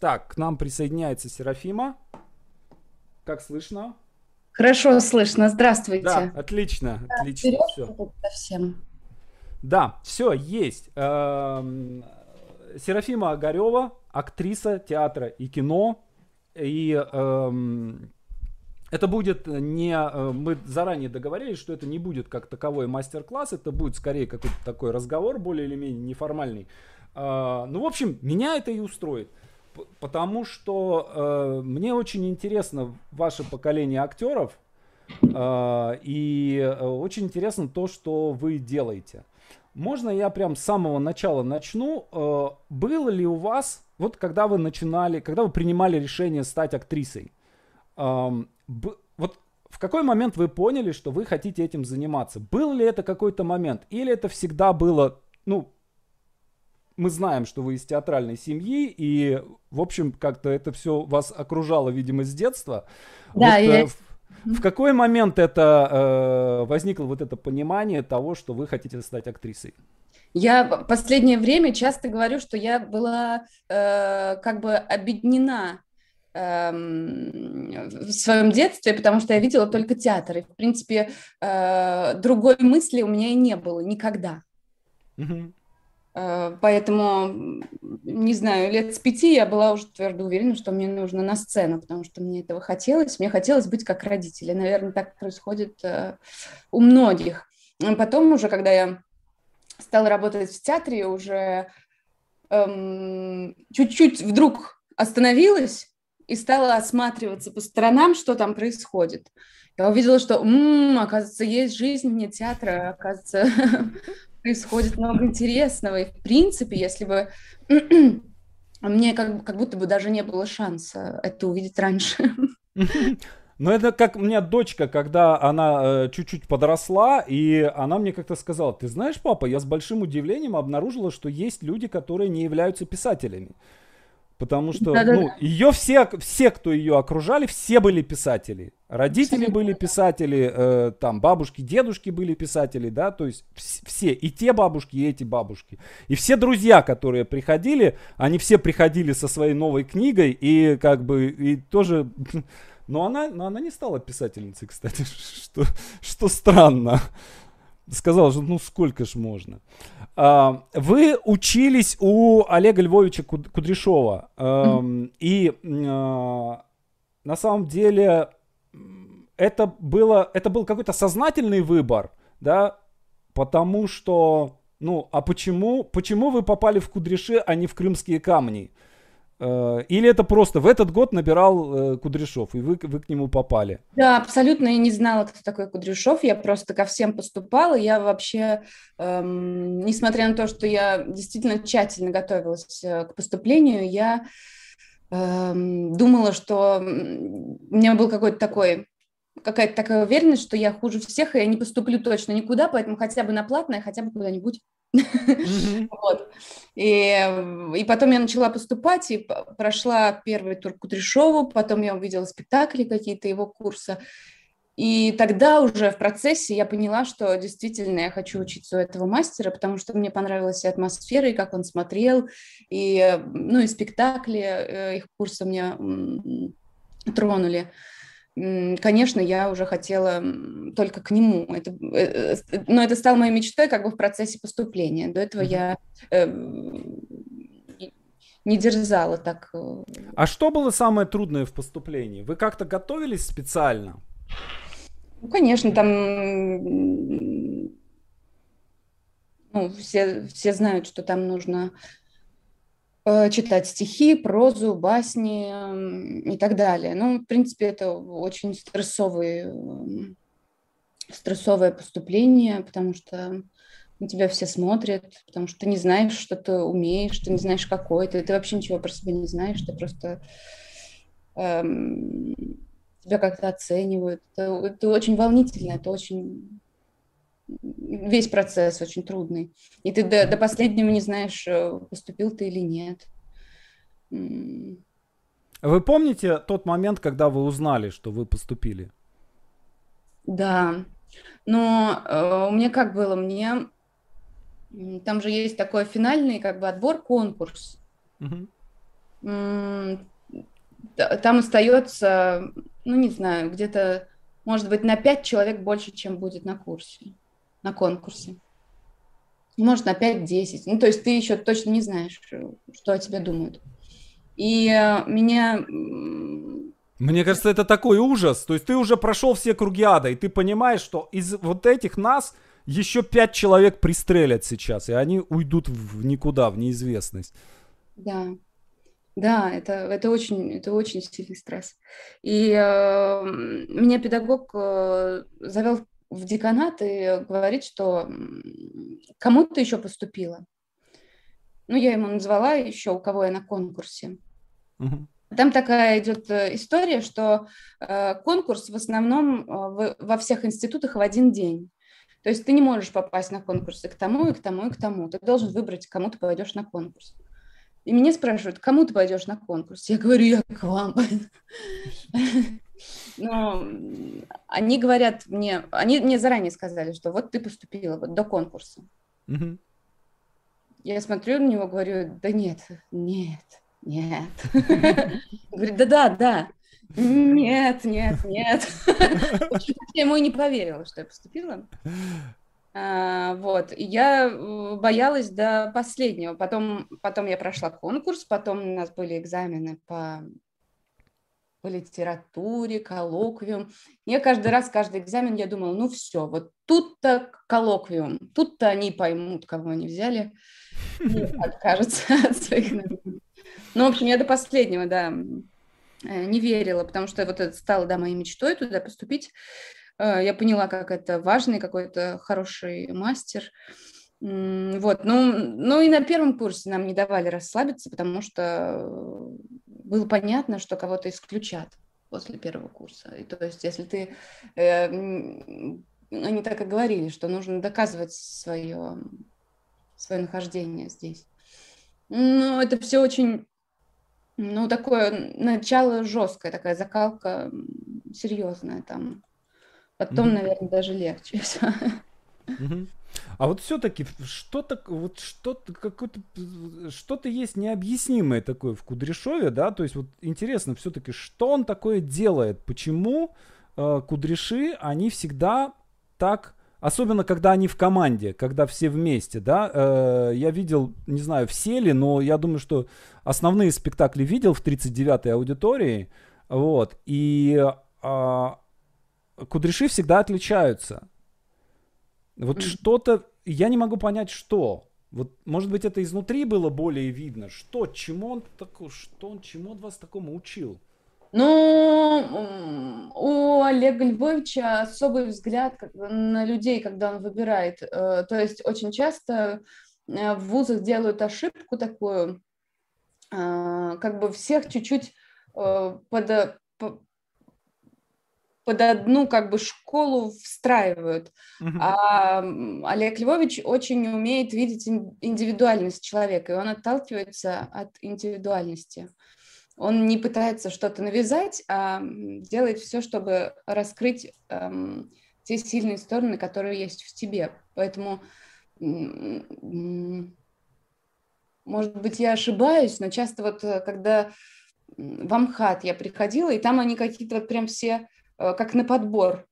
Так, к нам присоединяется Серафима. Как слышно? Хорошо слышно. Здравствуйте. Да, отлично, Да, отлично. вперед Все. совсем. Да, все, есть. Эм, Серафима Огарева, актриса театра и кино. И эм, это будет не... э, Мы заранее договорились, что это не будет как таковой мастер-класс, это будет скорее какой-то такой разговор, более или менее неформальный. А, ну, в общем, меня это и устроит. Потому что э, мне очень интересно ваше поколение актеров. э, и э, очень интересно то, что вы делаете. Можно я прям с самого начала начну? Э, было ли у вас, вот когда вы начинали, когда вы принимали решение стать актрисой, эм, б- вот в какой момент вы поняли, что вы хотите этим заниматься? Был ли это какой-то момент? Или это всегда было, ну, мы знаем, что вы из театральной семьи, и, в общем, как-то это все вас окружало, видимо, с детства. Да, Вот, я- э, в, в какой момент это э, возникло вот это понимание того, что вы хотите стать актрисой? Я в последнее время часто говорю, что я была э, как бы обеднена эм, в своем детстве, потому что я видела только театр. И, в принципе, э, другой мысли у меня и не было никогда. Мгм. Э, Поэтому, не знаю, лет с пяти я была уже твердо уверена, что мне нужно на сцену, потому что мне этого хотелось. Мне хотелось быть как родители. Наверное, так происходит э, у многих. Потом уже, когда я стала работать в театре, уже эм, чуть-чуть вдруг остановилась и стала осматриваться по сторонам, что там происходит. Я увидела, что, м, оказывается, есть жизнь вне театра, оказывается, происходит много интересного. И, в принципе, если бы мне как, как будто бы даже не было шанса это увидеть раньше. Ну, это как у меня дочка, когда она э, чуть-чуть подросла, и она мне как-то сказала, ты знаешь, папа, я с большим удивлением обнаружила, что есть люди, которые не являются писателями. Потому что, Да-да-да. ну, ее все, все, кто ее окружали, все были писатели. Родители Абсолютно, были писатели, э, там, бабушки, дедушки были писатели, да, то есть вс- все, и те бабушки, и эти бабушки. И все друзья, которые приходили, они все приходили со своей новой книгой, и как бы, и тоже... Но она, но она не стала писательницей, кстати, что, что странно. Сказала, что ну сколько ж можно. А, Вы учились у Олега Львовича Куд- Кудряшова. Эм, И а, на самом деле это, было, это был какой-то сознательный выбор, да, потому что, ну, а почему, почему вы попали в Кудряши, а не в Крымские камни? Э, Или это просто в этот год набирал э, Кудряшов, и вы, вы к нему попали? Да, абсолютно я не знала, кто такой Кудряшов. Я просто ко всем поступала. Я вообще, эм, несмотря на то, что я действительно тщательно готовилась э, к поступлению, я эм, думала, что у меня был какой-то такой какая-то такая уверенность, что я хуже всех, и я не поступлю точно никуда, поэтому хотя бы на платное, хотя бы куда-нибудь. Вот. И, и потом я начала поступать, и прошла первый тур Кудряшову, потом я увидела спектакли какие-то его курса. И тогда уже в процессе я поняла, что действительно я хочу учиться у этого мастера, потому что мне понравилась и атмосфера, и как он смотрел, и, ну, и спектакли э, их курса меня тронули. Конечно, я уже хотела только к нему. Это, э, э, с- но это стало моей мечтой как бы в процессе поступления. До этого я э, не- дерзала так. э. А что было самое трудное в поступлении? Вы как-то готовились специально? Ну, конечно, там ну, все, все знают, что там нужно э, читать стихи, прозу, басни и так далее. Ну, в принципе, это очень стрессовый, стрессовое поступление, потому что на тебя все смотрят, потому что ты не знаешь, что ты умеешь, ты не знаешь, какой ты, ты вообще ничего про себя не знаешь, ты просто эм, тебя как-то оценивают. Это, это очень волнительно, это очень весь процесс очень трудный. И ты до, до последнего не знаешь, э, поступил ты или нет. Вы помните тот момент, когда вы узнали, что вы поступили? Да, но э, у меня как было, мне там же есть такой финальный как бы отбор, конкурс. Мгм. там остается, ну не знаю, где-то, может быть, на 5 человек больше, чем будет на курсе, на конкурсе. Может, на 5-10. Ну, то есть ты еще точно не знаешь, что о тебе думают. И э, меня... Мне кажется, это такой ужас. То есть ты уже прошел все круги ада, и ты понимаешь, что из вот этих нас еще пять человек пристрелят сейчас, и они уйдут в никуда, в неизвестность. Да, да, это, это, очень, это очень сильный стресс. И э, меня педагог э, завел в деканат и говорит, что кому ты еще поступила. Ну, я ему назвала еще, у кого я на конкурсе. Угу. Там такая идет э, история, что э, конкурс в основном э, в, во всех институтах в один день. То есть ты не можешь попасть на конкурсы к тому, и к тому, и к тому. Ты должен выбрать, кому ты пойдешь на конкурс. И меня спрашивают, кому ты пойдешь на конкурс? Я говорю, я к вам. Но они говорят мне, они мне заранее сказали, что вот ты поступила вот до конкурса. Я смотрю на него, говорю, да нет, нет, нет. Говорит, да-да, да. Нет, нет, нет. Я ему и не поверила, что я поступила. А, вот, и я э, боялась до последнего. Потом, потом я прошла конкурс, потом у нас были экзамены по, по литературе, коллоквиум. Я каждый раз, каждый экзамен, я думала, ну все, вот тут-то коллоквиум, тут-то они поймут, кого они взяли, и откажутся от своих Ну, в общем, я до последнего, да, э, не верила, потому что вот это стало, да, моей мечтой туда поступить. Э, я поняла, как это важный какой-то хороший мастер. Вот, ну, ну и на первом курсе нам не давали расслабиться, потому что было понятно, что кого-то исключат после первого курса. И то есть, если ты, э, они так и говорили, что нужно доказывать свое, свое нахождение здесь. Ну, это все очень, ну, такое начало жесткое, такая закалка серьезная там. Потом, mm-hmm. наверное, даже легче все. Mm-hmm. А вот все-таки что-то, вот что-то, какое-то, что-то есть необъяснимое такое в Кудряшове, да, то есть вот интересно все-таки, что он такое делает, почему э, Кудряши, они всегда так, особенно когда они в команде, когда все вместе, да, э, я видел, не знаю, все ли, но я думаю, что основные спектакли видел в 39-й аудитории, вот, и э, кудряши всегда отличаются. Вот mm. что-то, я не могу понять, что. Вот, может быть, это изнутри было более видно. Что, чему он такой, что он, чему он вас такому учил? Ну, у Олега Львовича особый взгляд на людей, когда он выбирает. Э, то есть очень часто э, в вузах делают ошибку такую, э, как бы всех чуть-чуть под, под одну как бы школу встраивают. Uh-huh. А Олег Львович очень умеет видеть индивидуальность человека, и он отталкивается от индивидуальности. Он не пытается что-то навязать, а делает все, чтобы раскрыть эм, те сильные стороны, которые есть в тебе. Поэтому, может быть, я ошибаюсь, но часто вот э, когда в Амхат я приходила, и там они какие-то вот прям все как на подбор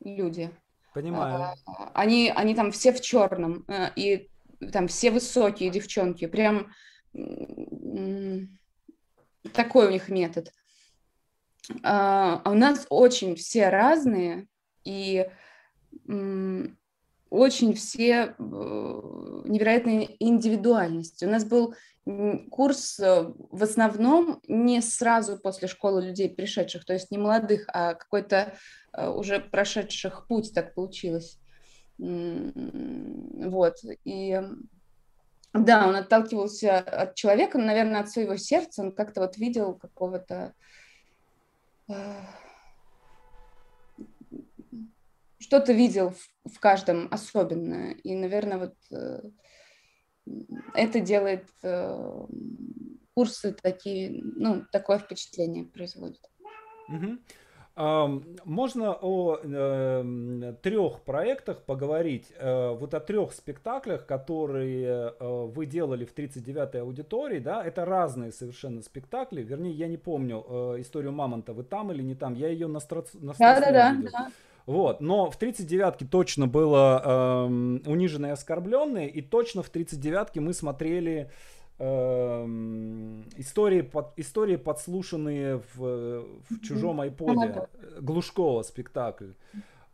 люди. Понимаю. А, они, они там все в черном, э, и там все высокие девчонки, прям такой у них метод. А, а у нас очень все разные, и очень все э, невероятной индивидуальности. У нас был курс э, в основном не сразу после школы людей пришедших, то есть не молодых, а какой-то э, уже прошедших путь так получилось. Вот. И да, он отталкивался от человека, наверное, от своего сердца. Он как-то вот видел какого-то что-то видел в, в каждом особенное. И, наверное, вот э, это делает э, курсы такие, ну, такое впечатление производит. Угу. Можно о э, трех проектах поговорить, э, вот о трех спектаклях, которые э, вы делали в 39-й аудитории, да, это разные совершенно спектакли, вернее, я не помню э, историю Мамонта, вы там или не там, я ее на, страц... на да, да, да, да. Вот, но в 39-ке точно было э, униженные и оскорбленные, и точно в 39-ке мы смотрели Эм, истории, под, истории подслушанные в, в чужом айподе. Глушкова спектакль.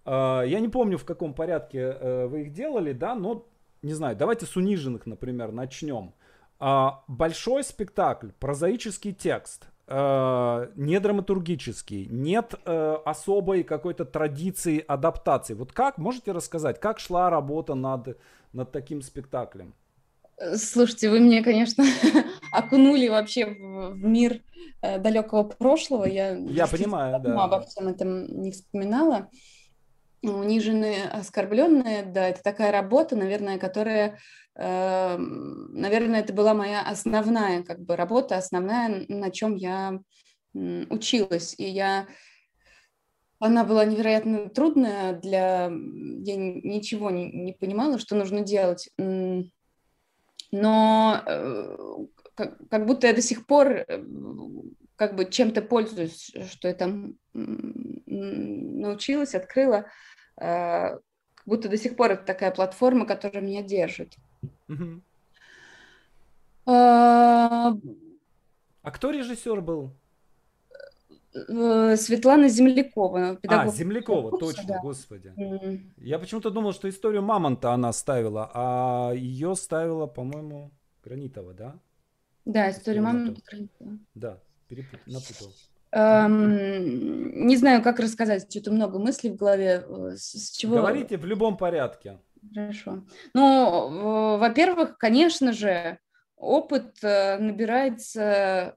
Э, я не помню, в каком порядке э, вы их делали, да, но не знаю, давайте с униженных, например, начнем. А, большой спектакль, прозаический текст, э, не драматургический, нет особой какой-то традиции адаптации. Вот как, можете рассказать, как шла работа над, над таким спектаклем? Слушайте, вы мне, конечно, окунули вообще в, мир э, далекого прошлого. Я, Я понимаю, да. обо всем этом не вспоминала. Униженные, оскорбленные, да, это такая работа, наверное, которая, э, наверное, это была моя основная как бы работа, основная, на чем я училась. И я она была невероятно трудная для... Я ничего не, не понимала, что нужно делать но э, как, как будто я до сих пор э, как бы чем-то пользуюсь, что я там научилась, открыла, э, как будто до сих пор это такая платформа, которая меня держит. А, а кто режиссер был? Светлана Землякова. А, Землякова, курса, точно, да. господи. Mm. Я почему-то думал, что историю Мамонта она ставила, а ее ставила, по-моему, Гранитова, да? Да, историю Мамонта Гранитова. Да, напутал. Эм, не знаю, как рассказать, что-то много мыслей в голове. Э, с чего... Говорите в любом порядке. Хорошо. Ну, во-первых, конечно же, опыт э, набирается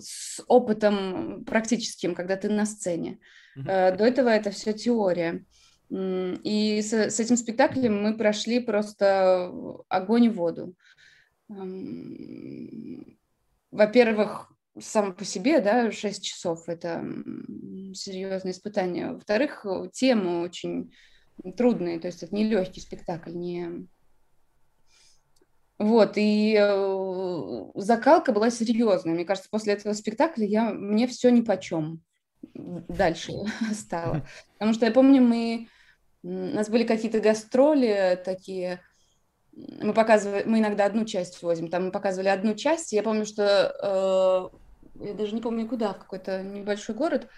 с опытом практическим, когда ты на сцене. Mm-hmm. До этого это все теория. И с, с этим спектаклем мы прошли просто огонь и воду. Во-первых, само по себе, да, 6 часов – это серьезное испытание. Во-вторых, темы очень трудные, то есть это не легкий спектакль, не вот, и э, закалка была серьезная. Мне кажется, после этого спектакля я, мне все ни по чем дальше стало. Потому что я помню, мы, у нас были какие-то гастроли такие, мы показывали, мы иногда одну часть возим, там мы показывали одну часть, я помню, что, э, я даже не помню куда, в какой-то небольшой город,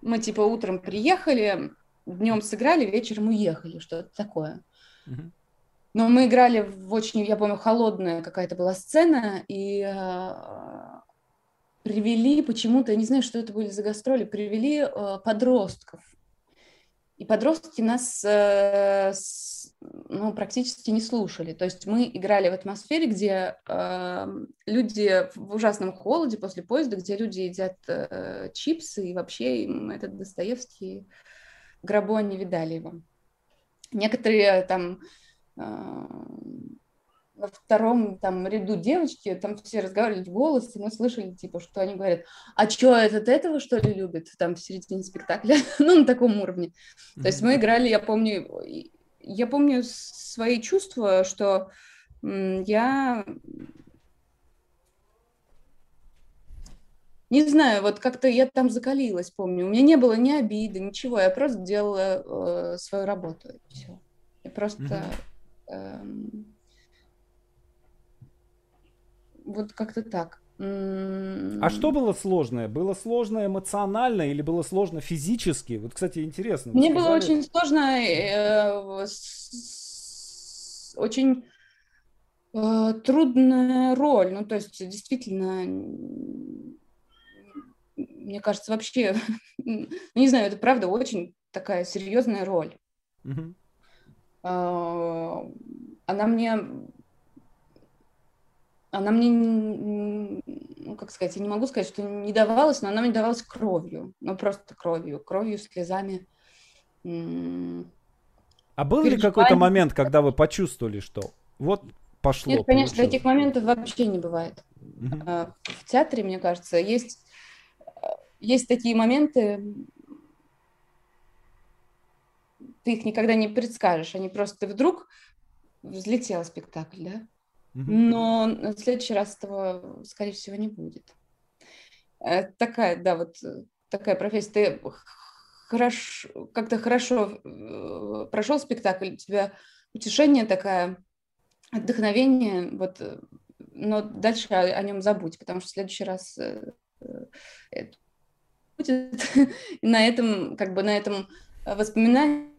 мы типа утром приехали, днем сыграли, вечером уехали, что-то такое. Но мы играли в очень, я помню, холодная какая-то была сцена, и э, привели почему-то, я не знаю, что это были за гастроли, привели э, подростков. И подростки нас э, с, ну, практически не слушали. То есть мы играли в атмосфере, где э, люди в ужасном холоде после поезда, где люди едят э, чипсы, и вообще им этот Достоевский гробу они видали его. Некоторые там а, во втором там ряду девочки, там все разговаривали в голос, и мы слышали, типа, что они говорят, а что, этот этого, что ли, любит, там, в середине спектакля, ну, на таком уровне. То есть мы играли, я помню, я помню свои чувства, что я не знаю, вот как-то я там закалилась, помню. У меня не было ни обиды, ничего, я просто делала э, свою работу. И все. Я просто Эм, вот как-то так. А что было сложное? Было сложно эмоционально или было сложно физически? Вот, кстати, интересно. Мне сказали... было очень сложно, э, с, очень э, трудная роль. Ну, то есть, действительно, мне кажется, вообще, ну, не знаю, это правда очень такая серьезная роль. Угу. А, она мне она мне, ну, как сказать, я не могу сказать, что не давалась, но она мне давалась кровью, ну, просто кровью, кровью, слезами. А был ли какой-то момент, когда вы почувствовали, что вот пошло? Нет, конечно, получилось? таких моментов вообще не бывает. Uh-huh. В театре, мне кажется, есть, есть такие моменты, ты их никогда не предскажешь, они просто вдруг взлетел спектакль, да? Но в следующий раз этого, скорее всего, не будет. Это такая, да, вот такая профессия. Ты хорошо, как-то хорошо э, прошел спектакль, у тебя утешение такое, вдохновение, вот, э, но дальше о, о нем забудь, потому что в следующий раз э, будет. И на этом, как бы на этом воспоминании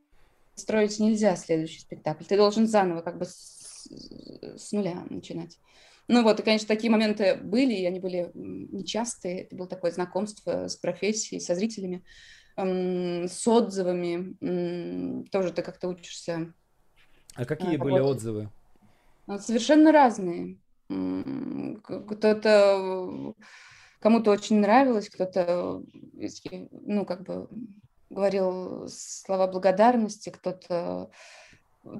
строить нельзя следующий спектакль. Ты должен заново как бы с, с нуля начинать. Ну вот, и, конечно, такие моменты были, и они были нечастые. Это было такое знакомство с профессией, со зрителями, с отзывами. Тоже ты как-то учишься. А какие были отзывы? Ну, совершенно разные. Кто-то кому-то очень нравилось, кто-то, ну, как бы говорил слова благодарности, кто-то...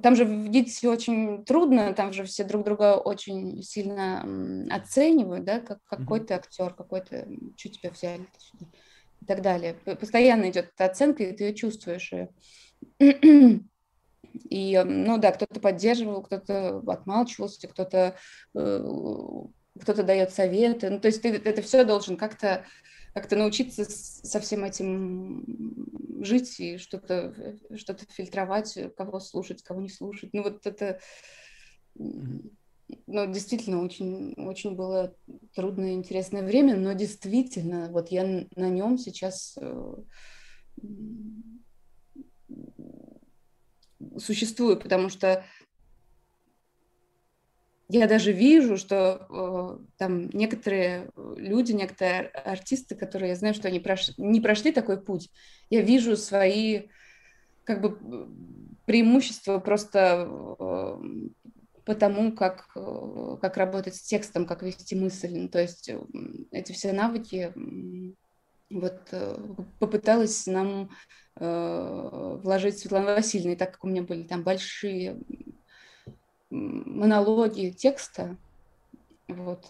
Там же видеть все очень трудно, там же все друг друга очень сильно оценивают, да, как какой то актер, какой-то, что тебя взяли и так далее. Постоянно идет эта оценка, и ты ее чувствуешь. И, ну да, кто-то поддерживал, кто-то отмалчивался, кто-то э, кто-то дает советы. Ну, то есть ты это все должен как-то как-то научиться со всем этим жить и что-то что фильтровать, кого слушать, кого не слушать. Ну вот это ну, действительно очень, очень было трудное и интересное время, но действительно, вот я на нем сейчас э, существую, потому что я даже вижу, что э, там некоторые люди, некоторые артисты, которые я знаю, что они прош... не прошли такой путь, я вижу свои как бы преимущества просто э, потому, как, э, как работать с текстом, как вести мысль. Ну, то есть э, эти все навыки вот э, попыталась нам э, вложить Светлана Васильевна, и так как у меня были там большие монологи текста. Вот.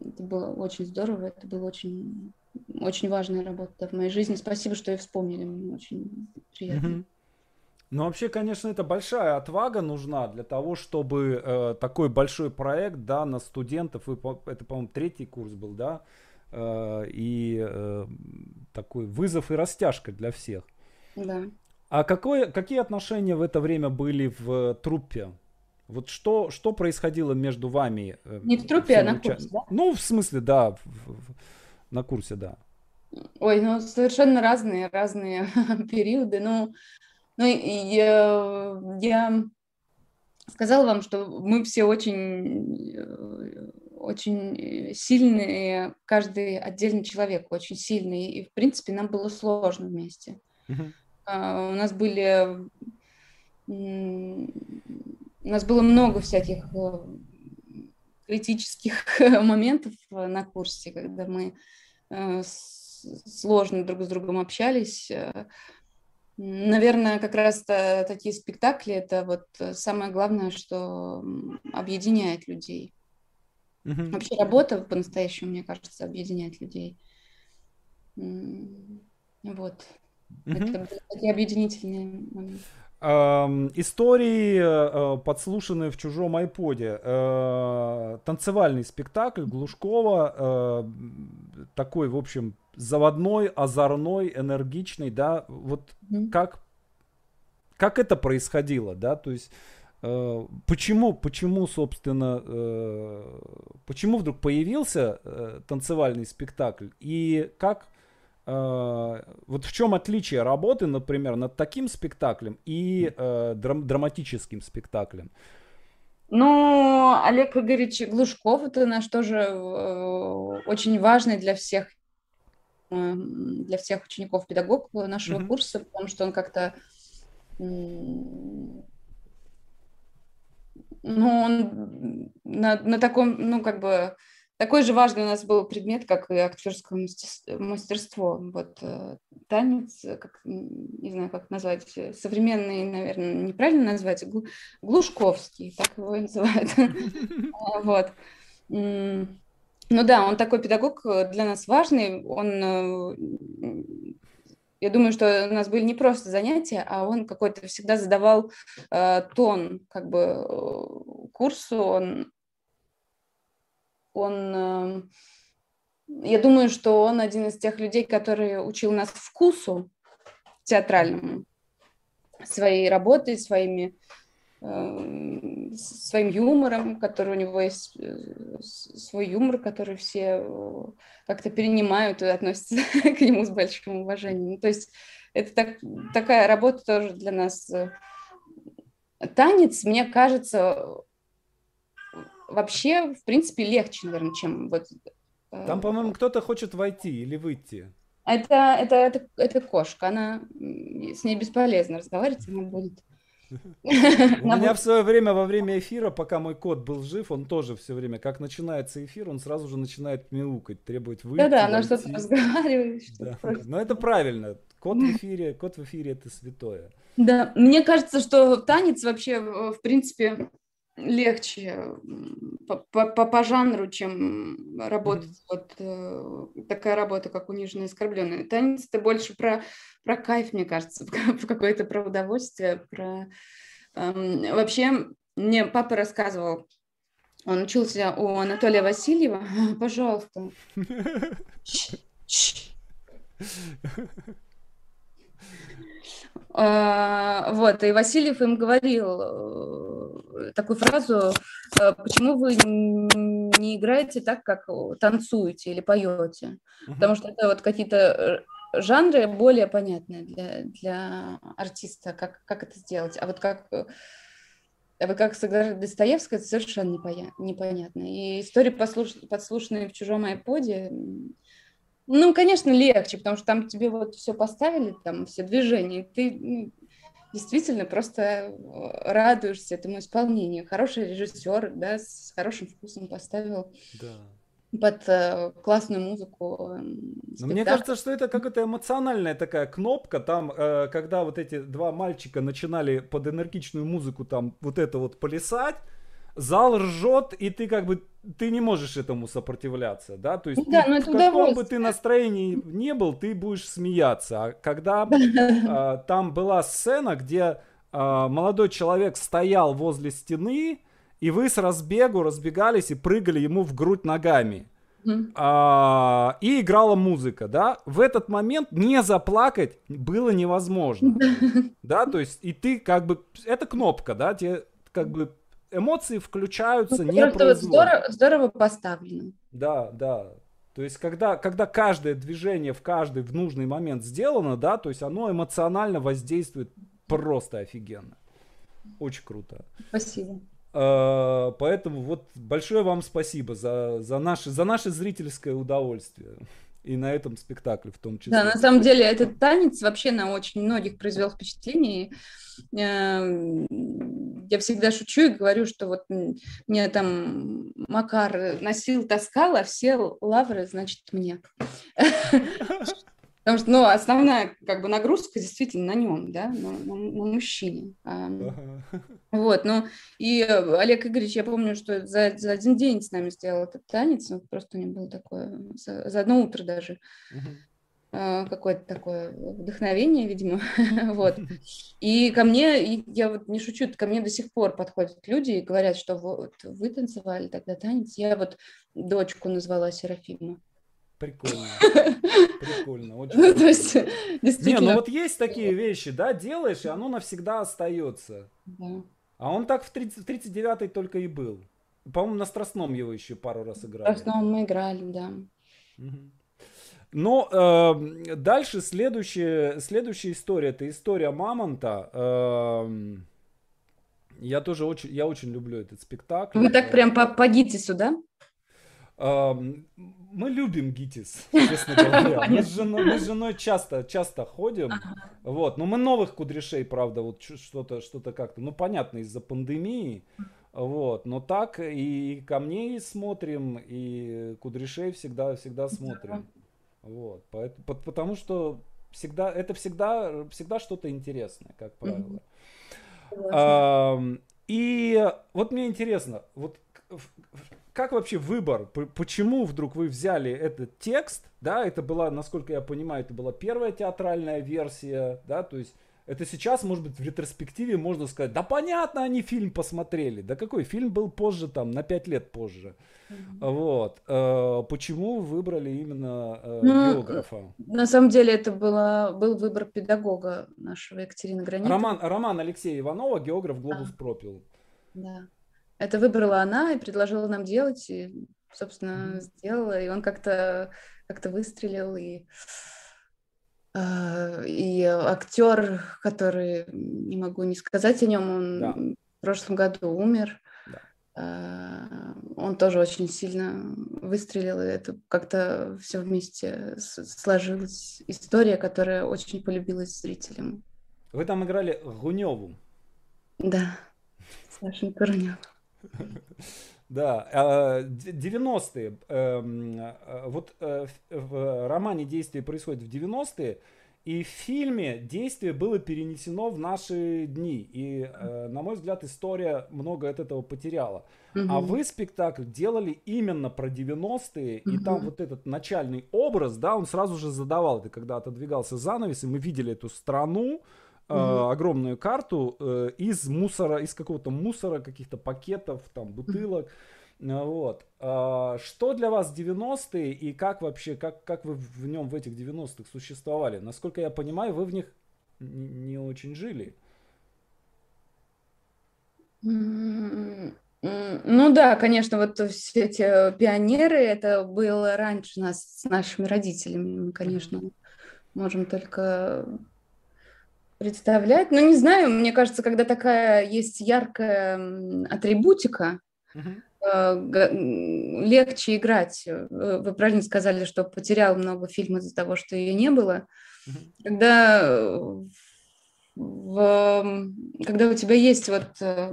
Это было очень здорово, это было очень, очень важная работа в моей жизни. Спасибо, что и вспомнили, мне очень приятно. Mm-hmm. Ну, вообще, конечно, это большая отвага нужна для того, чтобы э, такой большой проект, да, на студентов, вы, это, по-моему, третий курс был, да, э, и э, такой вызов и растяжка для всех. Да. А какое, какие отношения в это время были в труппе? Вот что, что происходило между вами? Э, Не в трупе, а на курсе, да? Ну, в смысле, да, в, в, на курсе, да. Ой, ну совершенно разные, разные периоды. Ну, ну я, я сказала вам, что мы все очень, э, очень сильные, каждый отдельный человек очень сильный, и в принципе нам было сложно вместе. Uh-huh. Uh, у нас были у нас было много всяких э, критических моментов на курсе, когда мы э, сложно друг с другом общались. Наверное, как раз такие спектакли это вот самое главное, что объединяет людей. Mm-hmm. Вообще работа по-настоящему, мне кажется, объединяет людей. Вот. Mm-hmm. Это такие объединительные моменты истории, э, подслушанные в чужом айподе. Э, танцевальный спектакль Глушкова, э, такой, в общем, заводной, озорной, энергичный, да, вот mm-hmm. как, как это происходило, да, то есть почему, почему, собственно, почему вдруг появился танцевальный спектакль и как Э, вот в чем отличие работы, например, над таким спектаклем и э, драм- драматическим спектаклем? Ну, Олег Игоревич Глушков, это наш тоже э, очень важный для всех э, для всех учеников педагог нашего mm-hmm. курса, потому что он как-то ну, он на, на таком, ну, как бы такой же важный у нас был предмет, как и актерское мастерство. Вот э, танец, э, как, не знаю, как назвать, э, современный, наверное, неправильно назвать, Глушковский, так его и называют. Вот. Ну да, он такой педагог для нас важный, он я думаю, что у нас были не просто занятия, а он какой-то всегда задавал э, тон как бы курсу. Он, он э, я думаю, что он один из тех людей, который учил нас вкусу театральному, своей работой, своими Эм, своим юмором, который у него есть э, свой юмор, который все э, как-то перенимают и относятся к нему с большим уважением. Ну, то есть это так, такая работа тоже для нас. Э, танец, мне кажется, вообще, в принципе, легче, наверное, чем вот... Там, по-моему, кто-то хочет войти или выйти. Это, это, это, это кошка, она с ней бесполезно разговаривать, она будет у меня в свое время, во время эфира, пока мой кот был жив, он тоже все время, как начинается эфир, он сразу же начинает мяукать, требовать выйти. Да-да, она что-то разговаривает. Но это правильно. Кот в эфире, кот в эфире это святое. Да, мне кажется, что танец вообще, в принципе, легче по, по, по жанру, чем работать mm-hmm. вот э, такая работа, как униженная и оскорбленная. Танец это больше про, про кайф, мне кажется, про какое-то про удовольствие, про... Эм, вообще, мне папа рассказывал, он учился у Анатолия Васильева. Пожалуйста. А, вот, и Васильев им говорил э, такую фразу, э, почему вы не играете так, как танцуете или поете? Потому что это вот какие-то э, жанры более понятные для, для артиста, как, как это сделать. А вот как а вот как сыграть Достоевского, это совершенно непонятно. И истории, послуш... подслушанные в чужом айподе, ну, конечно, легче, потому что там тебе вот все поставили, там все движения, ты действительно просто э, радуешься этому исполнению. Хороший режиссер, да, с хорошим вкусом поставил. Да под э, классную музыку. Но мне кажется, что это какая-то эмоциональная такая кнопка. Там, э, когда вот эти два мальчика начинали под энергичную музыку там вот это вот плясать, зал ржет, и ты как бы ты не можешь этому сопротивляться, да, то есть да, ты, в каком бы ты настроении не был, ты будешь смеяться. А когда э, там была сцена, где э, молодой человек стоял возле стены, и вы с разбегу разбегались и прыгали ему в грудь ногами. А, и играла музыка, да, в этот момент не заплакать было невозможно, да, то есть и ты как бы, это кнопка, да, тебе как бы эмоции включаются ну, не вот здорово, здорово поставлено. Да, да. То есть, когда, когда каждое движение в каждый в нужный момент сделано, да, то есть оно эмоционально воздействует просто офигенно. Очень круто. Спасибо. Uh, поэтому вот большое вам спасибо за, за, наше, за наше зрительское удовольствие. И на этом спектакле в том числе. Да, на самом деле этот танец вообще на очень многих произвел впечатление. Эм, я всегда шучу и говорю, что вот мне там Макар носил, таскал, а все лавры, значит, мне. Потому что, ну, основная как бы нагрузка действительно на нем, да, на, на, на мужчине. Вот, ну, и Олег Игоревич, я помню, что за, за один день с нами сделал этот танец, ну, просто у него было такое, за, за одно утро даже. А, какое-то такое вдохновение, видимо, вот. И ко мне, я вот не шучу, ко мне до сих пор подходят люди и говорят, что вот вы танцевали тогда танец. Я вот дочку назвала Серафима. Прикольно. Прикольно. Очень ну, то есть, действительно... Не, ну вот есть такие вещи, да, делаешь, и оно навсегда остается. Да. А он так в 30, 39-й только и был. По-моему, на Страстном его еще пару раз играли. На Страстном мы играли, да. Угу. Но э, дальше следующая, следующая история, это история Мамонта. Э, я тоже очень, я очень люблю этот спектакль. Вы так прям по, по Гитису, да? Э, мы любим Гитис, честно говоря. Мы с женой, мы с женой часто, часто ходим. Вот, но мы новых кудряшей, правда, вот что-то, что-то как-то, ну понятно, из-за пандемии. Вот, но так и камней смотрим, и кудряшей всегда, всегда смотрим. Вот, поэтому, потому что всегда, это всегда, всегда что-то интересное, как правило. Mm-hmm. А, и вот мне интересно, вот как вообще выбор? Почему вдруг вы взяли этот текст? Да, это была, насколько я понимаю, это была первая театральная версия, да, то есть это сейчас, может быть, в ретроспективе можно сказать, да понятно, они фильм посмотрели. Да какой фильм был позже, там, на пять лет позже. Mm-hmm. Вот. Э, почему выбрали именно э, ну, географа? На самом деле это было, был выбор педагога нашего Екатерины Гранитовой. Роман, роман Алексея Иванова, географ «Глобус а. пропил». Да. Это выбрала она и предложила нам делать, и, собственно, mm-hmm. сделала. И он как-то как выстрелил, и и актер, который, не могу не сказать о нем, он да. в прошлом году умер. Да. А, он тоже очень сильно выстрелил, и это как-то все вместе сложилась история, которая очень полюбилась зрителям. Вы там играли Гуневу. Да, Сашенька Гуневу. Да, 90-е. А, эм, э, вот э, в романе действие происходит в 90-е, и в фильме действие было перенесено в наши дни. И, э, на мой взгляд, история много от этого потеряла. Угу. А вы спектакль делали именно про 90-е, угу. и там вот этот начальный образ, да, он сразу же задавал. Это когда отодвигался занавес, и мы видели эту страну, э, огромную карту э, из мусора, из какого-то мусора, каких-то пакетов, там, бутылок. Угу. Вот. А, что для вас 90-е и как вообще, как, как вы в нем в этих 90-х существовали? Насколько я понимаю, вы в них не очень жили. Ну да, конечно, вот все эти пионеры, это было раньше нас с нашими родителями. Мы, конечно, можем только представлять. Но не знаю, мне кажется, когда такая есть яркая атрибутика, uh-huh. легче играть. Э, вы правильно сказали, что потерял много фильмов из-за того, что ее не было. Uh-huh. Когда, в, когда у тебя есть вот э,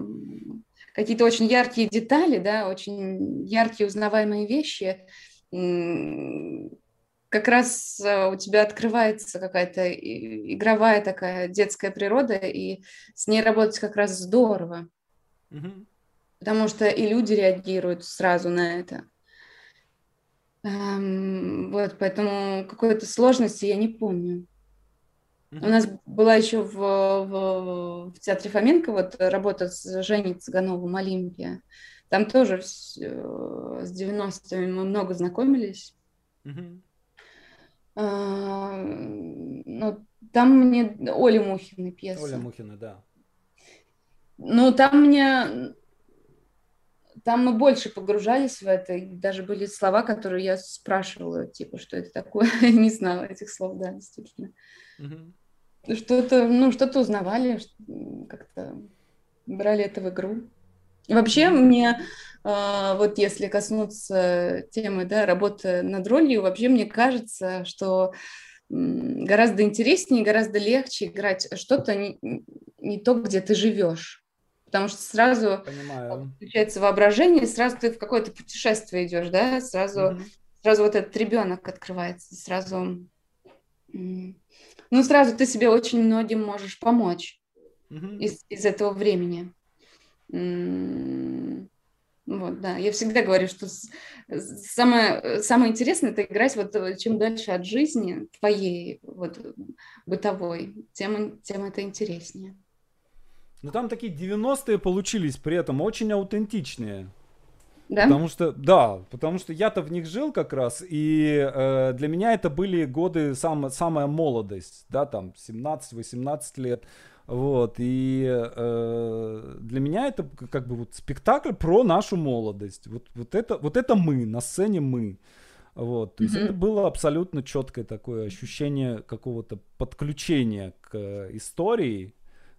какие-то очень яркие детали, да, очень яркие узнаваемые вещи, как раз э, у тебя открывается какая-то игровая такая детская природа, и с ней работать как раз здорово. Угу. Потому что и люди реагируют сразу на это. Эм, вот, поэтому какой-то сложности я не помню. У нас была еще в, в, в театре Фоменко вот работа с Женей Цыгановым «Олимпия». Там тоже с, э, с 90-ми мы много знакомились. Mm-hmm. А, ну, там мне Оля Мухина пьеса. Оля Мухина, да. Ну, там мне... Там мы больше погружались в это, и даже были слова, которые я спрашивала, типа, что это такое, не знала этих слов, да, действительно. Угу. Что-то, ну, что-то узнавали, как-то брали это в игру. Вообще мне а, вот если коснуться темы да, работы над ролью, вообще мне кажется, что гораздо интереснее, гораздо легче играть что-то не, не то, где ты живешь. Потому что сразу Понимаю. включается воображение, сразу ты в какое-то путешествие идешь, да, сразу, mm-hmm. сразу вот этот ребенок открывается, сразу, ну, сразу ты себе очень многим можешь помочь mm-hmm. из, из этого времени. Вот, да, я всегда говорю, что самое, самое интересное это играть вот э, чем дальше от жизни твоей вот бытовой, тем, тем это интереснее. Ну там такие 90-е получились при этом очень аутентичные. Да? Потому что, да, потому что я-то в них жил как раз, и э, для меня это были годы, сам, самая молодость, да, там 17-18 лет. Вот, и э, для меня это как бы вот спектакль про нашу молодость. Вот, вот, это, вот это мы, на сцене мы. Вот, то есть mm-hmm. это было абсолютно четкое такое ощущение какого-то подключения к истории,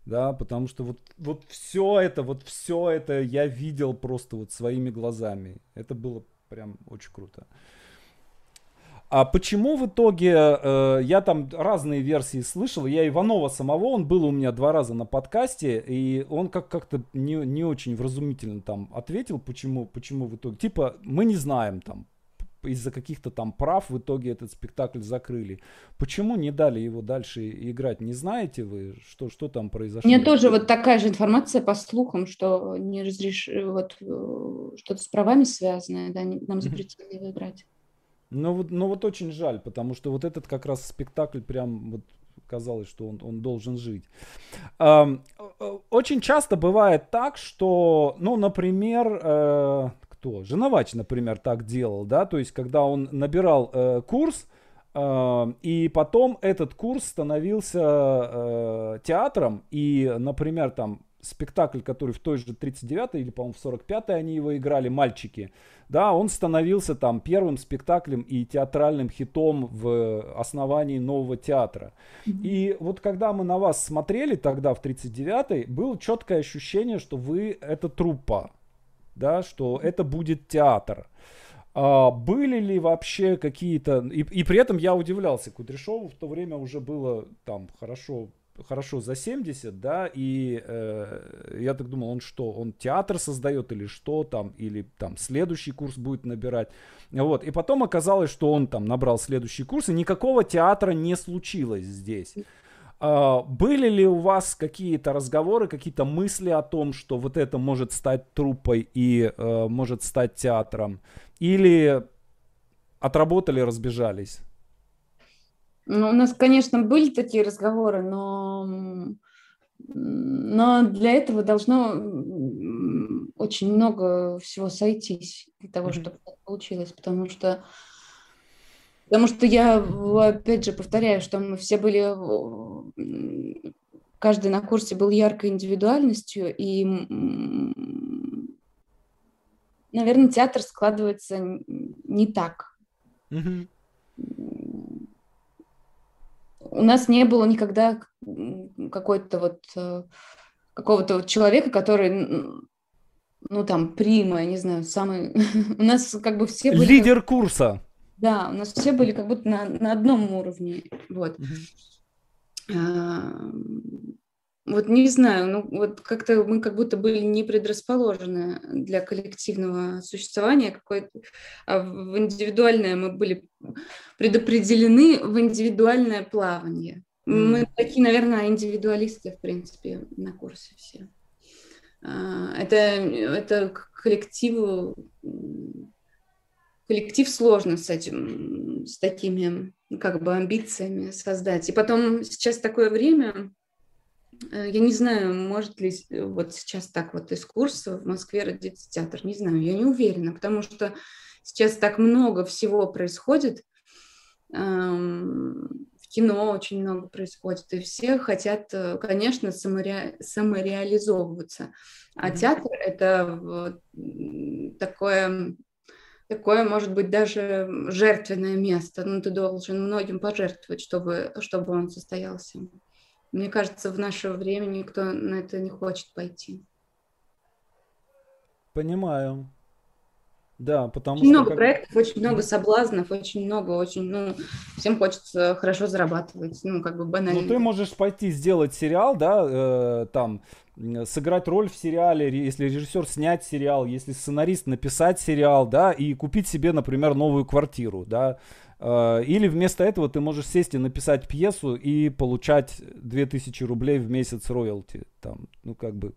да, потому что вот, вот все это, вот все это я видел просто вот своими глазами. Это было прям очень круто. А почему в итоге, э, я там разные версии слышал, я Иванова самого, он был у меня два раза на подкасте, и он как- как-то не, не очень вразумительно там ответил, почему, почему в итоге, типа, мы не знаем там, из-за каких-то там прав в итоге этот спектакль закрыли. Почему не дали его дальше играть? Не знаете вы, что, что там произошло? Мне тоже вот такая же информация по слухам, что не разреш... вот э, что-то с правами связанное, да, нам запретили его играть. Ну вот, ну вот очень жаль, потому что вот этот как раз спектакль прям вот казалось, что он, он должен жить. Очень часто бывает так, что, ну, например, э, кто? Женовач, например, так делал, да, то есть когда он набирал э, курс, э, и потом этот курс становился театром, и, например, там спектакль, который в той же 39-й или, по-моему, в 45-й они его играли, «Мальчики», да, он становился там первым спектаклем и театральным хитом в основании нового театра. Mm-hmm. И вот когда мы на вас смотрели тогда в 39-й, было четкое ощущение, что вы это труппа, да, что это будет театр. А были ли вообще какие-то... И, и при этом я удивлялся, Кудряшову в то время уже было там хорошо хорошо за 70, да, и э, я так думал, он что, он театр создает или что там, или там следующий курс будет набирать, вот, и потом оказалось, что он там набрал следующий курс, и никакого театра не случилось здесь. Uh, были ли у вас какие-то разговоры, какие-то мысли о том, что вот это может стать труппой и uh, может стать театром? Или отработали, разбежались? Ну, у нас, конечно, были такие разговоры, но, но для этого должно очень много всего сойтись для того, mm-hmm. чтобы так получилось, потому что Потому что я, опять же, повторяю, что мы все были, каждый на курсе был яркой индивидуальностью, и, наверное, театр складывается не так. Mm-hmm у нас не было никогда какой-то вот э, какого-то вот человека, который, ну там, прима, я не знаю, самый... у нас как бы все были... Лидер курса. Да, у нас все были как будто на, на одном уровне, вот. Угу. Вот не знаю, ну вот как-то мы как будто были не предрасположены для коллективного существования, какой а в индивидуальное мы были предопределены в индивидуальное плавание. Mm. Мы такие, наверное, индивидуалисты, в принципе, на курсе все. А, это, это коллективу, коллектив сложно с этим, с такими как бы амбициями создать. И потом сейчас такое время, я не знаю, может ли э, вот сейчас так вот из курса в Москве родиться театр, не знаю, я не уверена, потому что сейчас так много всего происходит, в кино очень много происходит, и все хотят, э, конечно, саморе... самореализовываться. А mm-hmm. театр — это такое, такое, может быть, даже жертвенное место. Ну, ты должен многим пожертвовать, чтобы, чтобы он состоялся. Мне кажется, в наше время никто на это не хочет пойти. Понимаю. Да, потому очень что... много как... проектов, очень много соблазнов, очень много, очень, ну, всем хочется хорошо зарабатывать, ну, как бы банально. Ну, ты можешь пойти сделать сериал, да, э, там, сыграть роль в сериале, если режиссер снять сериал, если сценарист написать сериал, да, и купить себе, например, новую квартиру, да, или вместо этого ты можешь сесть и написать пьесу и получать 2000 рублей в месяц роялти. Там, ну, как бы,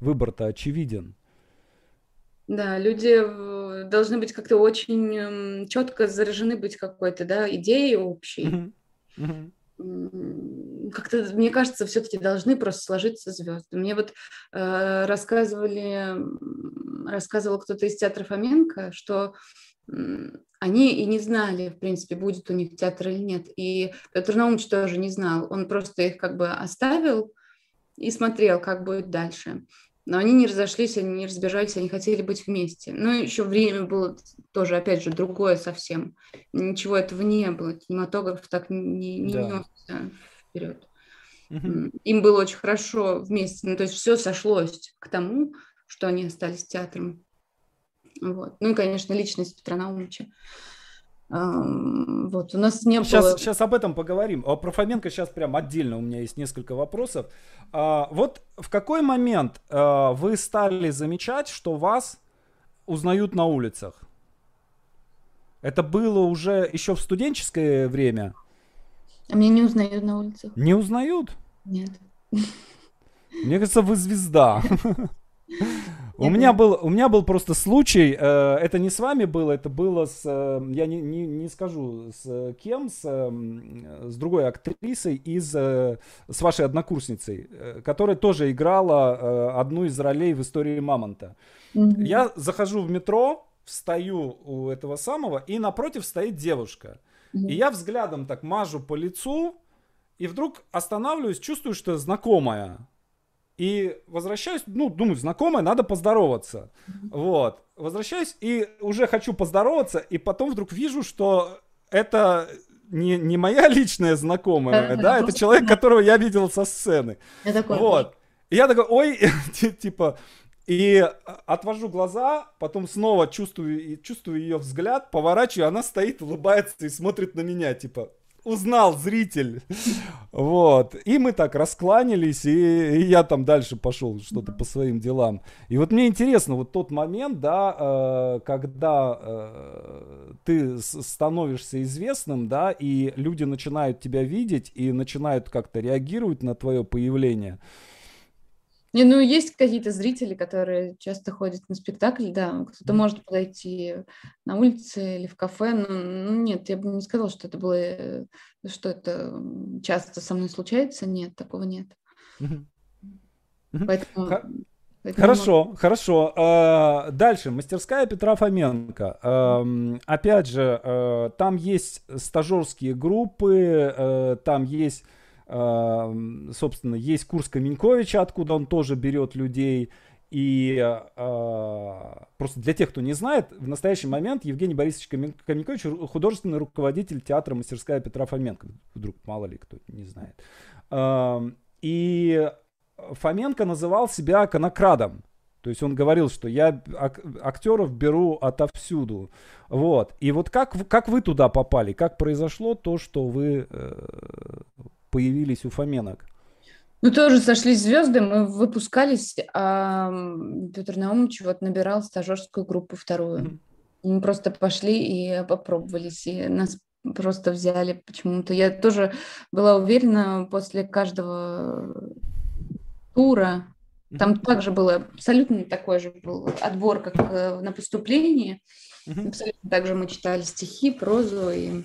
выбор-то очевиден. Да, люди э, должны быть как-то очень эм, четко заражены быть какой-то, да, идеей общей. Как-то, мне кажется, все-таки должны просто сложиться звезды. Мне вот э, рассказывали, рассказывал кто-то из театра Фоменко, что они и не знали, в принципе, будет у них театр или нет. И Петр Наумович тоже не знал. Он просто их как бы оставил и смотрел, как будет дальше. Но они не разошлись, они не разбежались, они хотели быть вместе. Но еще время было тоже, опять же, другое совсем. Ничего этого не было. Кинематограф так не, не да. несся вперед. Угу. Им было очень хорошо вместе. Ну, то есть все сошлось к тому, что они остались театром. Вот. Ну и, конечно, личность Петра Наумовича. Вот, у нас не сейчас, было... Сейчас об этом поговорим. А про Фоменко сейчас прям отдельно у меня есть несколько вопросов. А, вот в какой момент а, вы стали замечать, что вас узнают на улицах? Это было уже еще в студенческое время? А меня не узнают на улицах. Не узнают? Нет. Мне кажется, вы звезда. У меня был, у меня был просто случай, э, это не с вами было, это было с, э, я не, не, не скажу с кем, с, э, с другой актрисой из, с вашей однокурсницей, которая тоже играла одну из ролей в истории Мамонта. Mm-hmm. Я захожу в метро, встаю у этого самого, и напротив стоит девушка. Mm-hmm. И я взглядом так мажу по лицу, и вдруг останавливаюсь, чувствую, что знакомая. И возвращаюсь, ну, думаю, знакомая, надо поздороваться. Вот. Возвращаюсь и уже хочу поздороваться, и потом вдруг вижу, что это не, не моя личная знакомая, да, да это человек, которого я видел со сцены. Я такой, вот. И я такой, ой, типа, и отвожу глаза, потом снова чувствую, чувствую ее взгляд, поворачиваю, она стоит, улыбается и смотрит на меня, типа, узнал зритель. Вот. И мы так раскланялись, и, и я там дальше пошел что-то по своим делам. И вот мне интересно, вот тот момент, да, э, когда э, ты становишься известным, да, и люди начинают тебя видеть и начинают как-то реагировать на твое появление. Не, ну, есть какие-то зрители, которые часто ходят на спектакль, да, кто-то может подойти на улице или в кафе, но ну, нет, я бы не сказала, что это было, э, что это часто со мной случается, нет, такого нет. Поэтому... Поэтому... Хорошо, хорошо. А, дальше. Мастерская Петра Фоменко. Опять же, э, там есть стажерские группы, э, там есть собственно, есть курс Каменьковича, откуда он тоже берет людей. И э, просто для тех, кто не знает, в настоящий момент Евгений Борисович Каменькович художественный руководитель театра «Мастерская Петра Фоменко». Вдруг мало ли кто не знает. Э, и Фоменко называл себя конокрадом. То есть он говорил, что я ак- актеров беру отовсюду. Вот. И вот как, как вы туда попали? Как произошло то, что вы э, появились у Фоменок? Ну, тоже сошлись звезды, мы выпускались, а Петр Наумович вот набирал стажерскую группу вторую. Мы просто пошли и попробовались, и нас просто взяли почему-то. Я тоже была уверена после каждого тура, там также было абсолютно такой же был отбор, как э, на поступлении. Абсолютно также мы читали стихи, прозу, и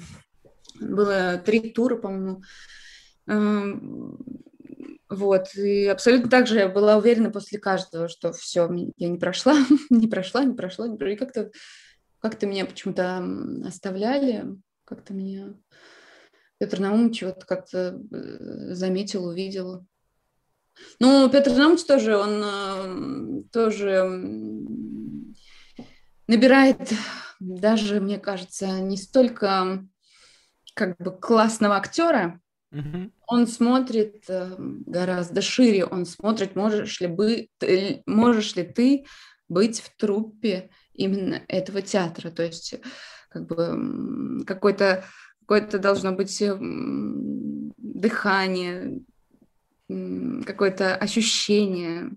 было три тура, по-моему. Эм, вот, и абсолютно так же я была уверена после каждого, что все, я не прошла, не прошла, не прошла, не прошла. И как-то как меня почему-то оставляли, как-то меня Петр Наумович вот как-то э, заметил, увидел. Ну, Петр Наумович тоже, он э, тоже набирает даже, мне кажется, не столько как бы классного актера, он смотрит э, гораздо шире, он смотрит, можешь ли, бы, можешь ли ты быть в труппе именно этого театра. То есть как бы какое-то какое-то должно быть дыхание, какое-то ощущение,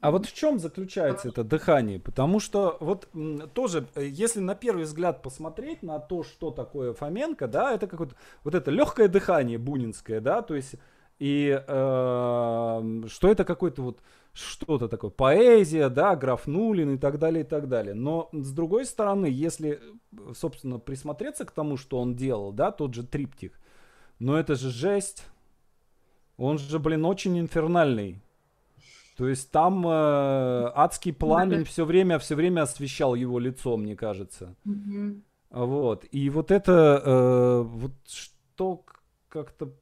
а вот в чем заключается это дыхание? Потому что вот тоже, э, если на первый взгляд посмотреть на то, что такое Фоменко, да, это какое-то вот это легкое дыхание бунинское, да, то есть и э, что это какой-то вот что-то такое, поэзия, да, граф Нулин и так далее, и так далее. Но с другой стороны, если, собственно, присмотреться к тому, что он делал, да, тот же триптих, но это же жесть. Он же, блин, очень инфернальный. То есть там э, адский пламень все время, все время освещал его лицо, мне кажется. Mm-hmm. Вот. И вот это, э, вот что как-то,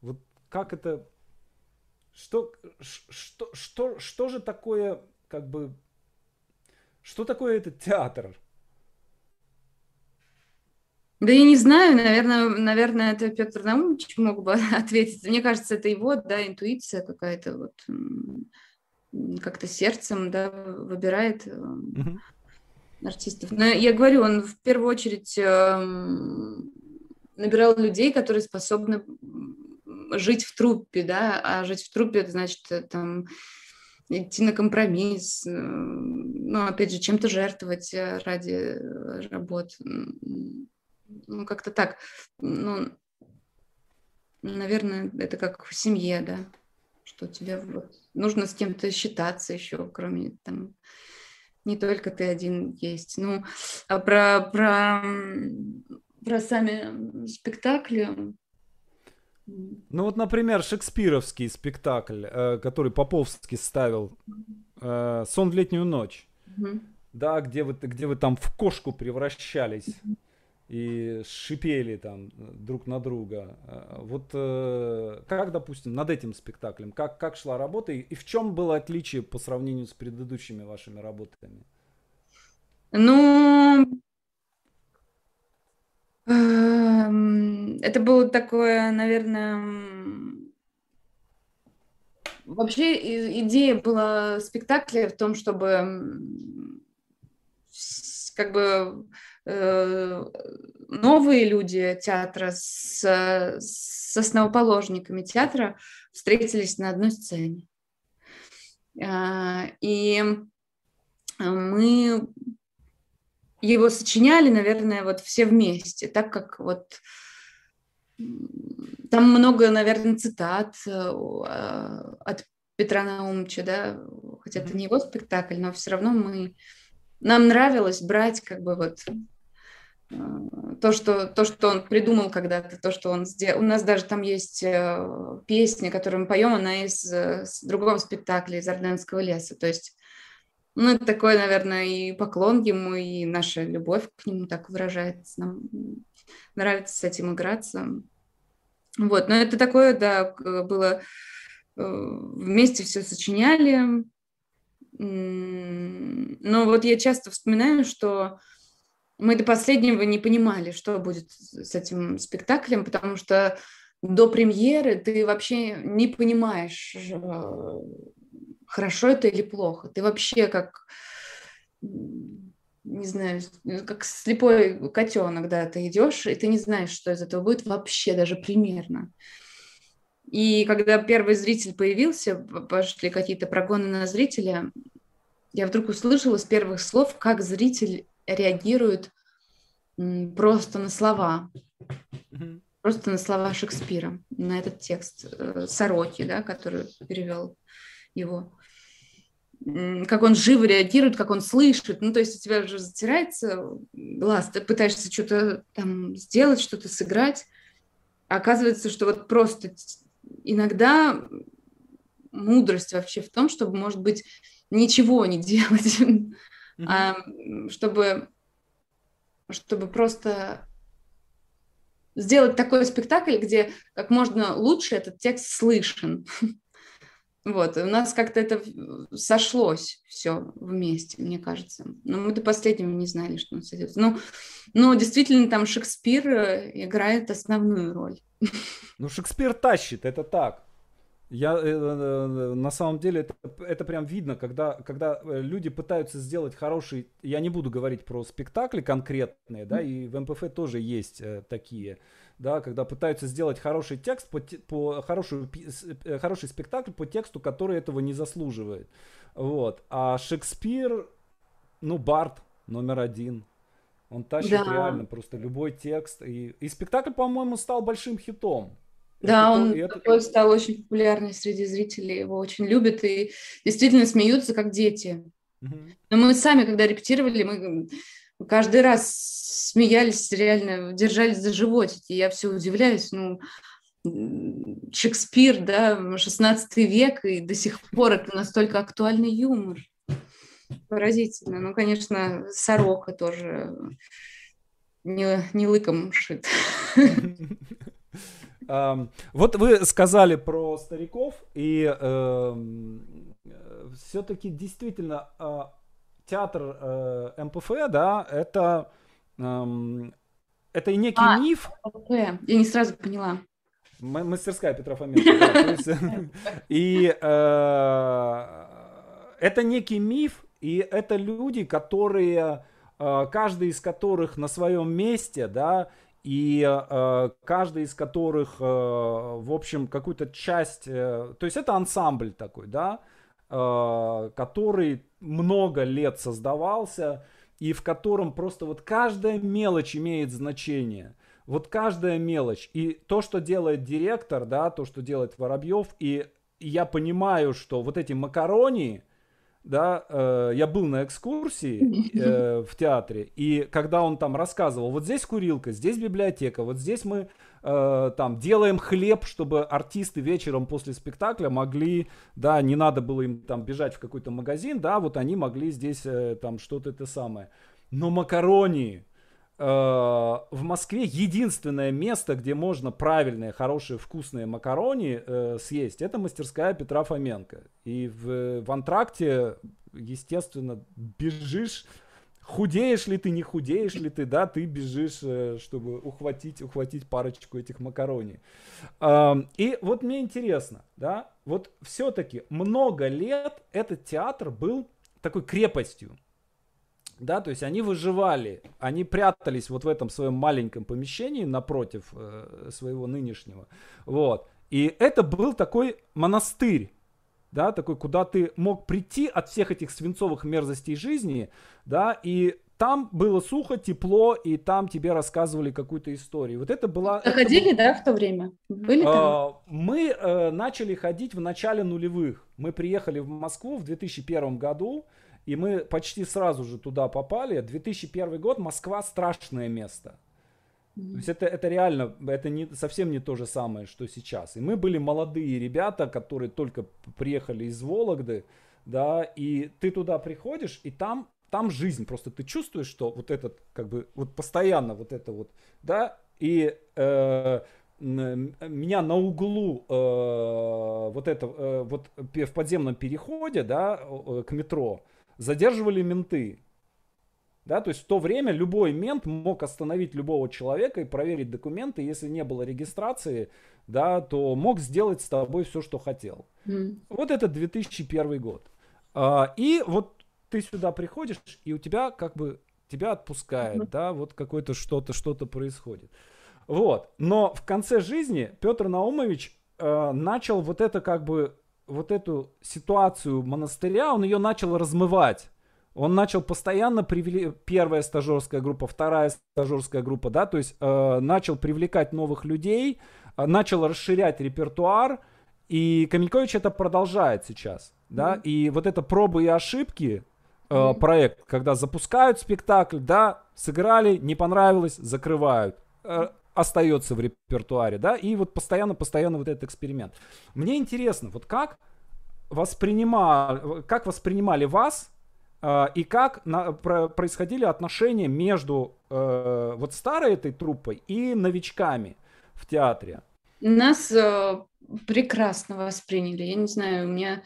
вот как это, что, что, что, что же такое, как бы, что такое этот театр? Да я не знаю, наверное, наверное, это Петр Наумович мог бы ответить. Мне кажется, это его, да, интуиция какая-то вот как-то сердцем, да, выбирает mm-hmm. артистов. Но я говорю, он в первую очередь эм, набирал людей, которые способны жить в труппе, да, а жить в труппе это значит э, там идти на компромисс, ну, опять же, чем-то жертвовать ради работ. Ну, как-то так. Ну, наверное, это как в семье, да, что тебе вот нужно с кем-то считаться еще, кроме там не только ты один есть. Ну, а про, про, про сами спектакли. Ну вот, например, шекспировский спектакль, э, который Поповский ставил, э, «Сон в летнюю ночь», mm-hmm. да, где вы, где вы там в кошку превращались. Mm-hmm и шипели там друг на друга. Э, вот э, как, допустим, над этим спектаклем, как, как шла работа и в чем было отличие по сравнению с предыдущими вашими работами? Ну, эм, это было такое, наверное, вообще идея была спектакля в том, чтобы как бы Э, новые люди театра с, с основоположниками театра встретились на одной сцене. А, и мы его сочиняли, наверное, вот все вместе, так как вот там много, наверное, цитат э, а, от Петра Наумовича, да, хотя это не его спектакль, но все равно мы нам нравилось брать как бы вот то, что, то, что он придумал когда-то, то, что он сделал. У нас даже там есть э, песня, которую мы поем, она из, э, из другого спектакля, из Орденского леса. То есть, ну, это такой, наверное, и поклон ему, и наша любовь к нему так выражается. Нам нравится с этим играться. Вот, но это такое, да, было э, вместе все сочиняли. Но вот я часто вспоминаю, что мы до последнего не понимали, что будет с этим спектаклем, потому что до премьеры ты вообще не понимаешь, э, хорошо это или плохо. Ты вообще как, не знаю, как слепой котенок, да, ты идешь, и ты не знаешь, что из этого будет вообще даже примерно. И когда первый зритель появился, пошли какие-то прогоны на зрителя, я вдруг услышала с первых слов, как зритель реагируют просто на слова, просто на слова Шекспира, на этот текст э, Сороки, да, который перевел его. Как он живо реагирует, как он слышит. Ну, то есть у тебя уже затирается глаз, ты пытаешься что-то там сделать, что-то сыграть. А оказывается, что вот просто иногда мудрость вообще в том, чтобы, может быть, ничего не делать, mm-hmm. а, чтобы чтобы просто сделать такой спектакль, где как можно лучше этот текст слышен. Вот, у нас как-то это сошлось все вместе, мне кажется. Но мы до последнего не знали, что он сойдет. Ну, но действительно там Шекспир э, играет основную роль. Ну, Шекспир тащит, это так. Я э, э, на самом деле это, это прям видно, когда, когда э, люди пытаются сделать хороший. Я не буду говорить про спектакли конкретные, да, и в МПФ тоже есть э, такие, да, когда пытаются сделать хороший текст по, по хорошую, э, хороший спектакль по тексту, который этого не заслуживает. Вот. А Шекспир, ну, Барт номер один. Он тащит да. реально просто любой текст. И, и спектакль, по-моему, стал большим хитом. Да, это, он это... такой стал очень популярный среди зрителей, его очень любят и действительно смеются, как дети. Угу. Но мы сами, когда репетировали, мы каждый раз смеялись, реально держались за животики. Я все удивляюсь, ну, Шекспир, да, 16 век, и до сих пор это настолько актуальный юмор. Поразительно. Ну, конечно, Сорока тоже не, не лыком шит. Вот вы сказали про стариков, и все-таки действительно а, театр э, МПФ, да, это, это и некий а, миф. МПФ, я не сразу поняла. Мастерская Петра Фоменко. И э, это некий миф, и это люди, которые, э, каждый из которых на своем месте, да, и э, каждый из которых, э, в общем, какую-то часть, э, то есть это ансамбль такой, да, э, который много лет создавался и в котором просто вот каждая мелочь имеет значение. Вот каждая мелочь. И то, что делает директор, да, то, что делает Воробьев, и я понимаю, что вот эти макарони, да, э, я был на экскурсии э, в театре, и когда он там рассказывал, вот здесь курилка, здесь библиотека, вот здесь мы э, там делаем хлеб, чтобы артисты вечером после спектакля могли, да, не надо было им там бежать в какой-то магазин, да, вот они могли здесь э, там что-то это самое. Но макарони, в Москве единственное место, где можно правильные, хорошие, вкусные макарони э, съесть, это мастерская Петра Фоменко. И в, в антракте, естественно, бежишь худеешь ли ты, не худеешь ли ты, да, ты бежишь, э, чтобы ухватить, ухватить парочку этих макарони. И вот мне интересно, да, вот все-таки много лет этот театр был такой крепостью. Да, то есть они выживали, они прятались вот в этом своем маленьком помещении напротив э, своего нынешнего. Вот. И это был такой монастырь, да, такой, куда ты мог прийти от всех этих свинцовых мерзостей жизни, да, и там было сухо, тепло, и там тебе рассказывали какую-то историю. Вот это была... Ходили, да, в то время? Были там? А, мы э, начали ходить в начале нулевых. Мы приехали в Москву в 2001 году, и мы почти сразу же туда попали. 2001 год, Москва страшное место. То есть это, это реально, это не, совсем не то же самое, что сейчас. И мы были молодые ребята, которые только приехали из Вологды, да, и ты туда приходишь, и там, там жизнь, просто ты чувствуешь, что вот этот, как бы, вот постоянно вот это вот, да, и э, меня на углу э, вот это, э, вот в подземном переходе, да, к метро задерживали менты. Да, то есть в то время любой мент мог остановить любого человека и проверить документы. Если не было регистрации, да, то мог сделать с тобой все, что хотел. Mm. Вот это 2001 год. А, и вот ты сюда приходишь, и у тебя как бы тебя отпускает, mm-hmm. да, вот какое-то что-то, что-то происходит. Вот. Но в конце жизни Петр Наумович э, начал вот это как бы вот эту ситуацию монастыря, он ее начал размывать он начал постоянно привели первая стажерская группа, вторая стажерская группа, да, то есть э, начал привлекать новых людей, э, начал расширять репертуар, и Камелькович это продолжает сейчас, да, mm-hmm. и вот это пробы и ошибки э, mm-hmm. проект, когда запускают спектакль, да, сыграли, не понравилось, закрывают, э, остается в репертуаре, да, и вот постоянно, постоянно вот этот эксперимент. Мне интересно, вот как воспринимали, как воспринимали вас а, и как на, про, происходили отношения между э, вот старой этой труппой и новичками в театре? Нас э, прекрасно восприняли. Я не знаю, у меня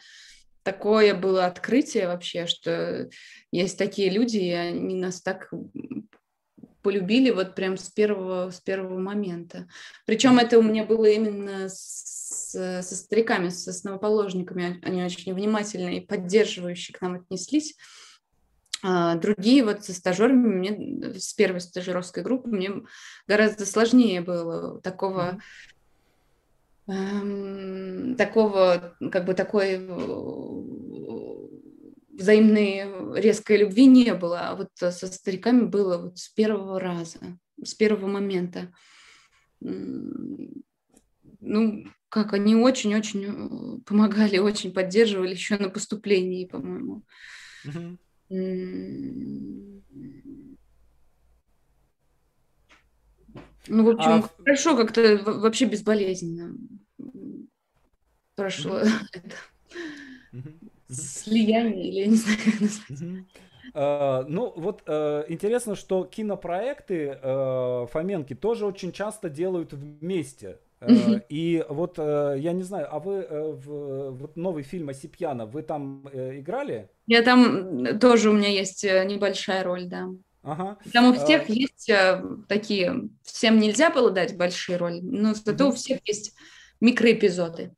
такое было открытие вообще, что есть такие люди, и они нас так полюбили вот прям с первого, с первого момента. Причем это у меня было именно с, со стариками, с основоположниками. Они очень внимательно и поддерживающе к нам отнеслись. А, другие вот со стажерами, мне с первой стажировской группы мне гораздо сложнее было такого эм, такого, как бы такой взаимной резкой любви не было, а вот со стариками было вот с первого раза, с первого момента. Ну, как они очень-очень э, помогали, очень поддерживали еще на поступлении, по-моему. Mm-hmm. Ну, в общем, а... хорошо, как-то вообще безболезненно прошло это слияние, или я не знаю, как назвать. Uh, ну, вот uh, интересно, что кинопроекты uh, Фоменки тоже очень часто делают вместе. Uh, и вот я не знаю, а вы в вот новый фильм Осипьяна, вы там играли? Я там тоже у меня есть э, небольшая роль, да. Ага. Там у всех а... есть э, такие, всем нельзя было дать большие роли, но зато у всех есть микроэпизоды.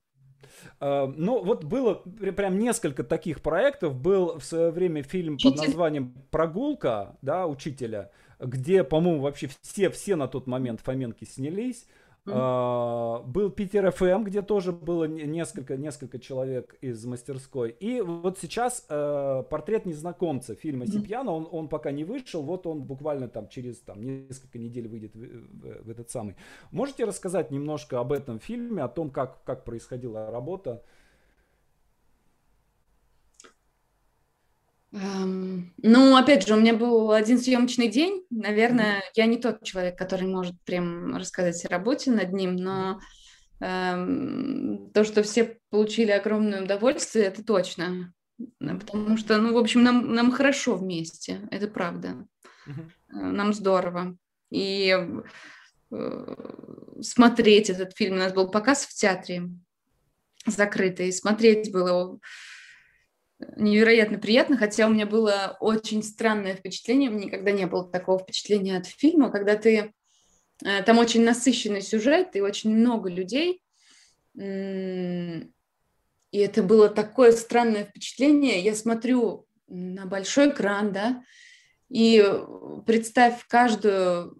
Uh, ну, вот было прям несколько таких проектов. Был в свое время фильм Учитель. под названием «Прогулка», да, учителя, где, по-моему, вообще все, все на тот момент Фоменки снялись. Uh, был Питер ФМ, где тоже было несколько, несколько человек из мастерской. И вот сейчас uh, портрет незнакомца фильма Сипьяна, он, он пока не вышел, вот он буквально там через там, несколько недель выйдет в, в, в этот самый. Можете рассказать немножко об этом фильме, о том, как, как происходила работа? Ну, опять же, у меня был один съемочный день. Наверное, я не тот человек, который может прям рассказать о работе над ним, но um, то, что все получили огромное удовольствие, это точно. Потому что, ну, в общем, нам, нам хорошо вместе, это правда. Uh-huh. Нам здорово. И uh, смотреть этот фильм, у нас был показ в театре закрытый, смотреть было невероятно приятно, хотя у меня было очень странное впечатление, никогда не было такого впечатления от фильма, когда ты... Э, там очень насыщенный сюжет и очень много людей, и это было такое странное впечатление. Я смотрю на большой экран, да, и представь, каждую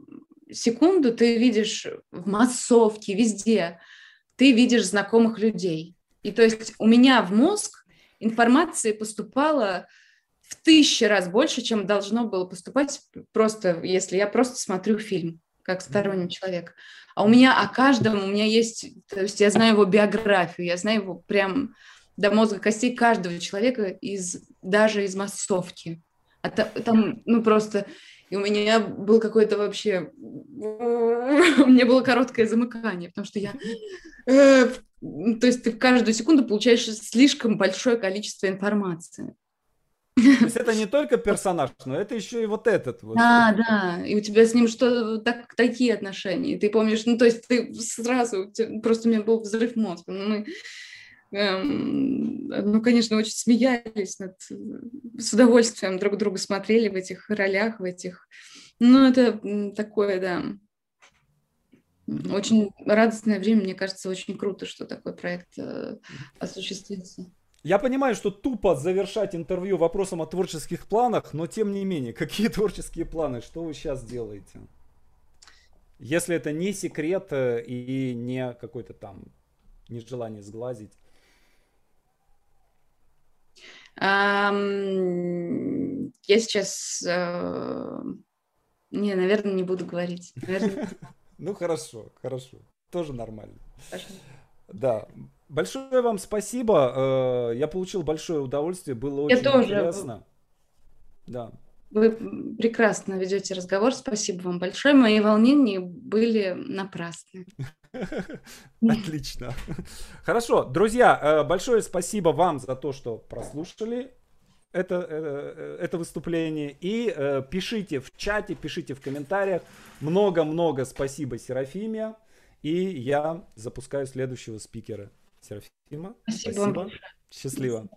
секунду ты видишь в массовке, везде, ты видишь знакомых людей. И то есть у меня в мозг информации поступало в тысячи раз больше, чем должно было поступать просто, если я просто смотрю фильм как сторонний человек. А у меня о каждом, у меня есть, то есть я знаю его биографию, я знаю его прям до мозга костей каждого человека из, даже из массовки. А там, ну просто, и у меня был какой-то вообще, у меня было короткое замыкание, потому что я э, то есть ты в каждую секунду получаешь слишком большое количество информации. То есть это не только персонаж, но это еще и вот этот. Вот. Да, да, и у тебя с ним что так, такие отношения. Ты помнишь, ну то есть ты сразу, просто у меня был взрыв мозга. Ну, мы, эм, ну, конечно, очень смеялись над, с удовольствием друг друга смотрели в этих ролях, в этих. Ну, это такое, да, очень радостное время, мне кажется, очень круто, что такой проект э, осуществился. Я понимаю, что тупо завершать интервью вопросом о творческих планах, но тем не менее, какие творческие планы, что вы сейчас делаете? Если это не секрет э, и не какой-то там нежелание сглазить. Um, я сейчас... Uh, не, наверное, не буду говорить. Наверное, Ну хорошо, хорошо. Тоже нормально. Да. Большое вам спасибо. Э, я получил большое удовольствие. Было очень Я тоже. интересно. Да. Вы прекрасно ведете разговор. Спасибо вам большое. Мои волнения были напрасны. Отлично. Хорошо, друзья, э, большое спасибо вам за то, что прослушали это, это, э, это выступление. И э, пишите в чате, пишите в комментариях. Много-много спасибо, Серафиме. И я запускаю следующего спикера. Серафима, спасибо. спасибо. Счастливо.